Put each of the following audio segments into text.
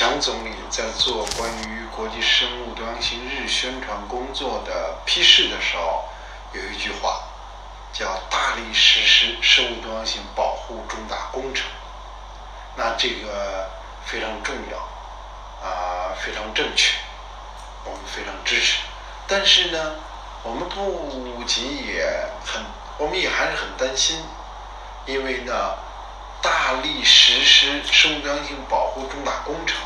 强总理在做关于国际生物多样性日宣传工作的批示的时候，有一句话叫“大力实施生物多样性保护重大工程”。那这个非常重要，啊，非常正确，我们非常支持。但是呢，我们不仅也很，我们也还是很担心，因为呢。大力实施生物多样性保护重大工程，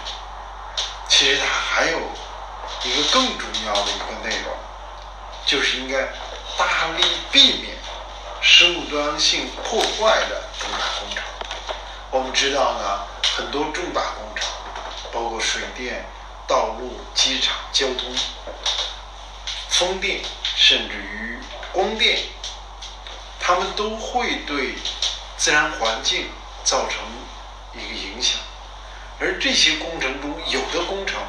其实它还有一个更重要的一个内容，就是应该大力避免生物多样性破坏的重大工程。我们知道呢，很多重大工程，包括水电、道路、机场、交通、风电，甚至于光电，它们都会对自然环境。造成一个影响，而这些工程中，有的工程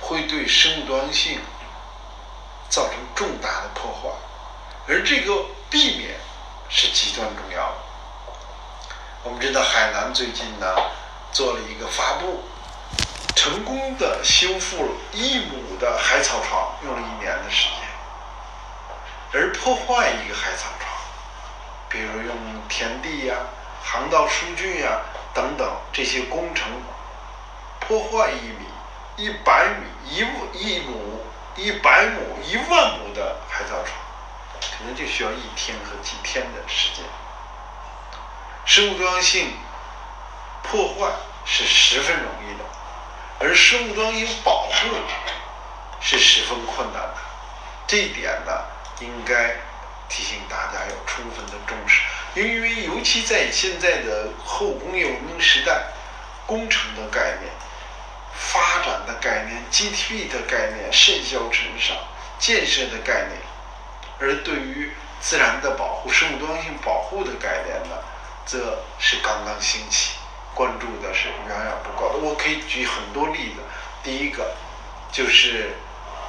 会对生物多样性造成重大的破坏，而这个避免是极端重要的。我们知道，海南最近呢做了一个发布，成功的修复了一亩的海草床，用了一年的时间，而破坏一个海草床，比如用田地呀。航道数据呀，等等这些工程破坏一米、一百米、一一亩、一百亩、一万亩的海草床，可能就需要一天和几天的时间。生物多样性破坏是十分容易的，而生物多样性保护是十分困难的。这一点呢，应该提醒大家要充分的重视。因为尤其在现在的后工业文明时代，工程的概念、发展的概念、GDP 的概念甚嚣尘上，建设的概念，而对于自然的保护、生物多样性保护的概念呢，则是刚刚兴起，关注的是远远不够的。我可以举很多例子，第一个就是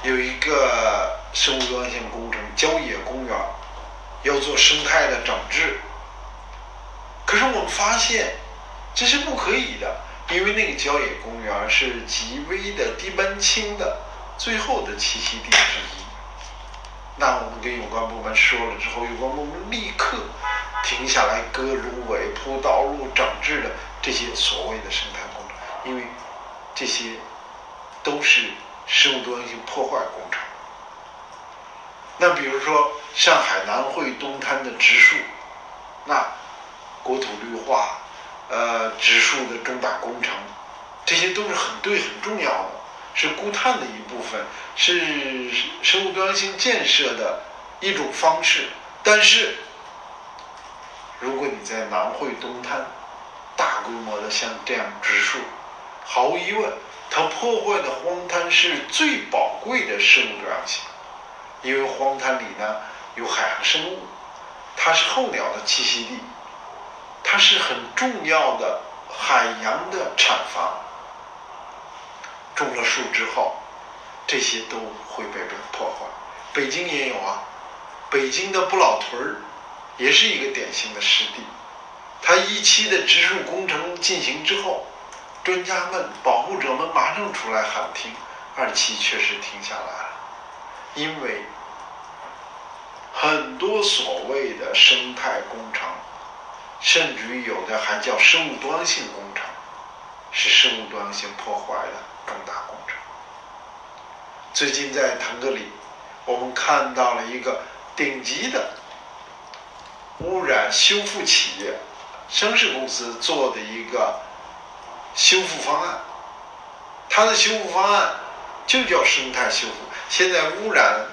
有一个生物多样性工程——郊野公园，要做生态的整治。可是我们发现，这是不可以的，因为那个郊野公园是极危的低斑青的最后的栖息地之一。那我们跟有关部门说了之后，有关部门立刻停下来割芦苇、铺道路、整治的这些所谓的生态工程，因为这些都是生物多样性破坏工程。那比如说上海南汇东滩的植树，那。国土绿化，呃，植树的重大工程，这些都是很对、很重要的，是固碳的一部分，是生物多样性建设的一种方式。但是，如果你在南汇东滩大规模的像这样植树，毫无疑问，它破坏的荒滩是最宝贵的生物多样性，因为荒滩里呢有海洋生物，它是候鸟的栖息地。它是很重要的海洋的产房，种了树之后，这些都会被被破坏。北京也有啊，北京的不老屯儿也是一个典型的湿地。它一期的植树工程进行之后，专家们、保护者们马上出来喊停，二期确实停下来了，因为很多所谓的生态工程。甚至于有的还叫生物多样性工程，是生物多样性破坏的重大工程。最近在腾格里，我们看到了一个顶级的污染修复企业上市公司做的一个修复方案，它的修复方案就叫生态修复。现在污染。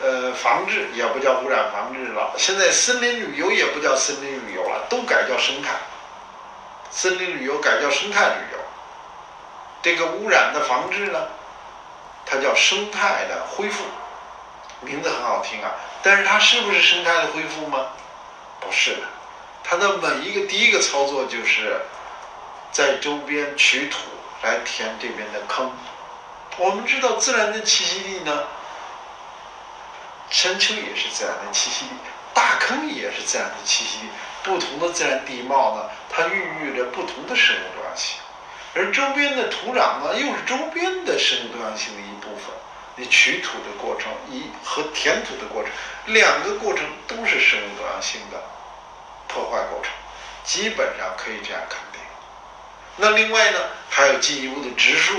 呃，防治也不叫污染防治了，现在森林旅游也不叫森林旅游了，都改叫生态。森林旅游改叫生态旅游。这个污染的防治呢，它叫生态的恢复，名字很好听啊。但是它是不是生态的恢复吗？不是的，它的每一个第一个操作就是在周边取土来填这边的坑。我们知道自然的栖息地呢。山丘也是自然的栖息地，大坑也是自然的栖息地。不同的自然地貌呢，它孕育着不同的生物多样性。而周边的土壤呢，又是周边的生物多样性的一部分。你取土的过程，一和填土的过程，两个过程都是生物多样性的破坏过程，基本上可以这样肯定。那另外呢，还有进一步的植树、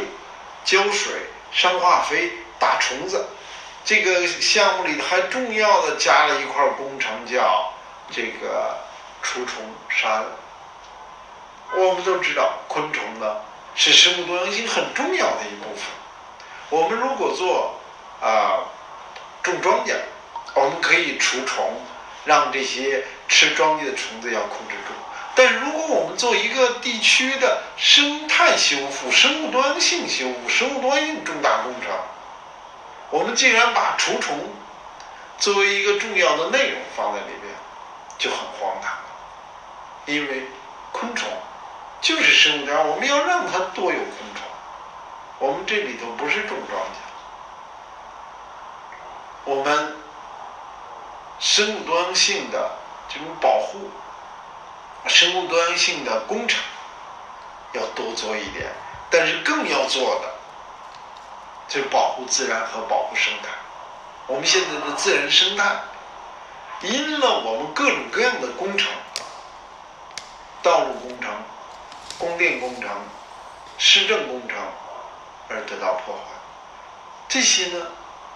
浇水、上化肥、打虫子。这个项目里还重要的加了一块工程，叫这个除虫杀。我们都知道，昆虫呢是生物多样性很重要的一部分。我们如果做啊种庄稼，我们可以除虫，让这些吃庄稼的虫子要控制住。但如果我们做一个地区的生态修复、生物多样性修复、生物多样性重大工程，我们竟然把除虫作为一个重要的内容放在里边，就很荒唐了。因为昆虫就是生物多样我们要让它多有昆虫。我们这里头不是种庄稼，我们生物多样性的这种保护，生物多样性的工程要多做一点，但是更要做的就是保护自然和保护生态。我们现在的自然生态，因了我们各种各样的工程，道路工程、供电工程、市政工程。而得到破坏，这些呢，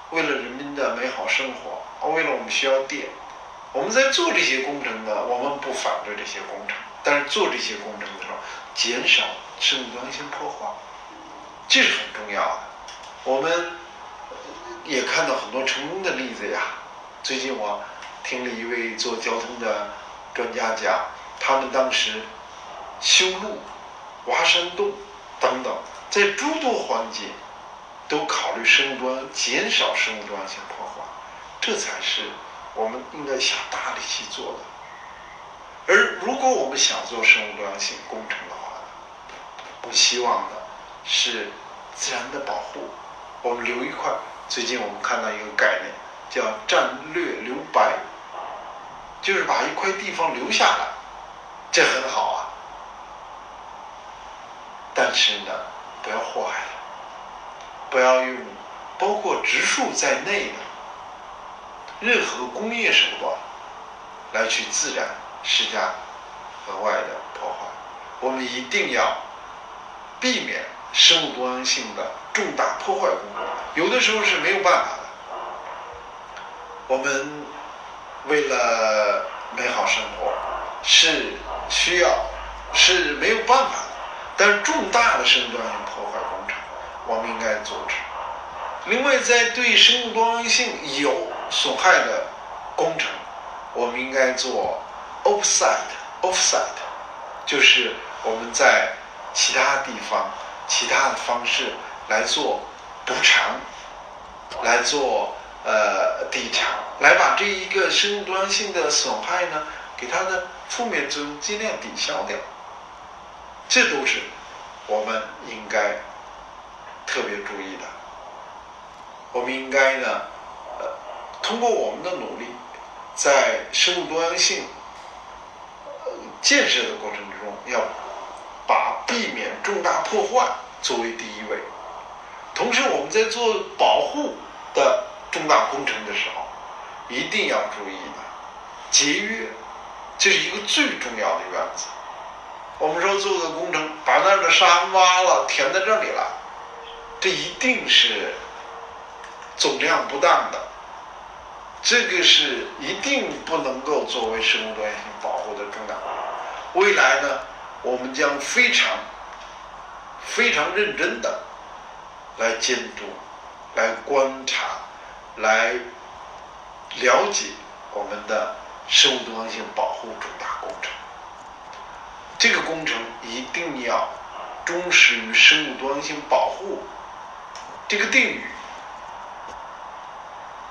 为了人民的美好生活，为了我们需要电，我们在做这些工程呢，我们不反对这些工程，但是做这些工程的时候，减少生物多样性破坏，这是很重要的。我们也看到很多成功的例子呀。最近我听了一位做交通的专家讲，他们当时修路、挖山洞等等。在诸多环节都考虑生物多样，减少生物多样性破坏，这才是我们应该下大力气做的。而如果我们想做生物多样性工程的话，我们希望的是自然的保护。我们留一块，最近我们看到一个概念叫战略留白，就是把一块地方留下来，这很好啊。但是呢？不要祸害了，不要用包括植树在内的任何工业手段来去自然施加额外的破坏。我们一定要避免生物多样性的重大破坏工作。有的时候是没有办法的。我们为了美好生活是需要是没有办法的。但是重大的生物多样性破坏工程，我们应该阻止。另外，在对生物多样性有损害的工程，我们应该做 offsite，offsite，就是我们在其他地方、其他的方式来做补偿，来做呃抵偿，来把这一个生物多样性的损害呢，给它的负面作用尽量抵消掉。这都是我们应该特别注意的。我们应该呢，呃，通过我们的努力，在生物多样性建设的过程之中，要把避免重大破坏作为第一位。同时，我们在做保护的重大工程的时候，一定要注意的节约，这是一个最重要的原则。我们说做个工程，把那儿的山挖了，填在这里了，这一定是总量不当的，这个是一定不能够作为生物多样性保护的重大。未来呢，我们将非常非常认真的来监督、来观察、来了解我们的生物多样性保护重大工程。这个工程一定要忠实于生物多样性保护这个定语，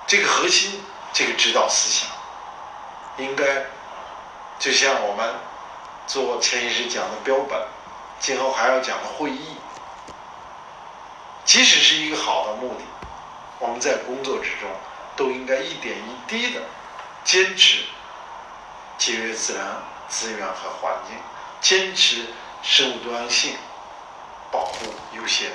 这个核心，这个指导思想，应该就像我们做潜意识讲的标本，今后还要讲的会议，即使是一个好的目的，我们在工作之中都应该一点一滴的坚持节约自然资源和环境。坚持生物多样性，保护优先。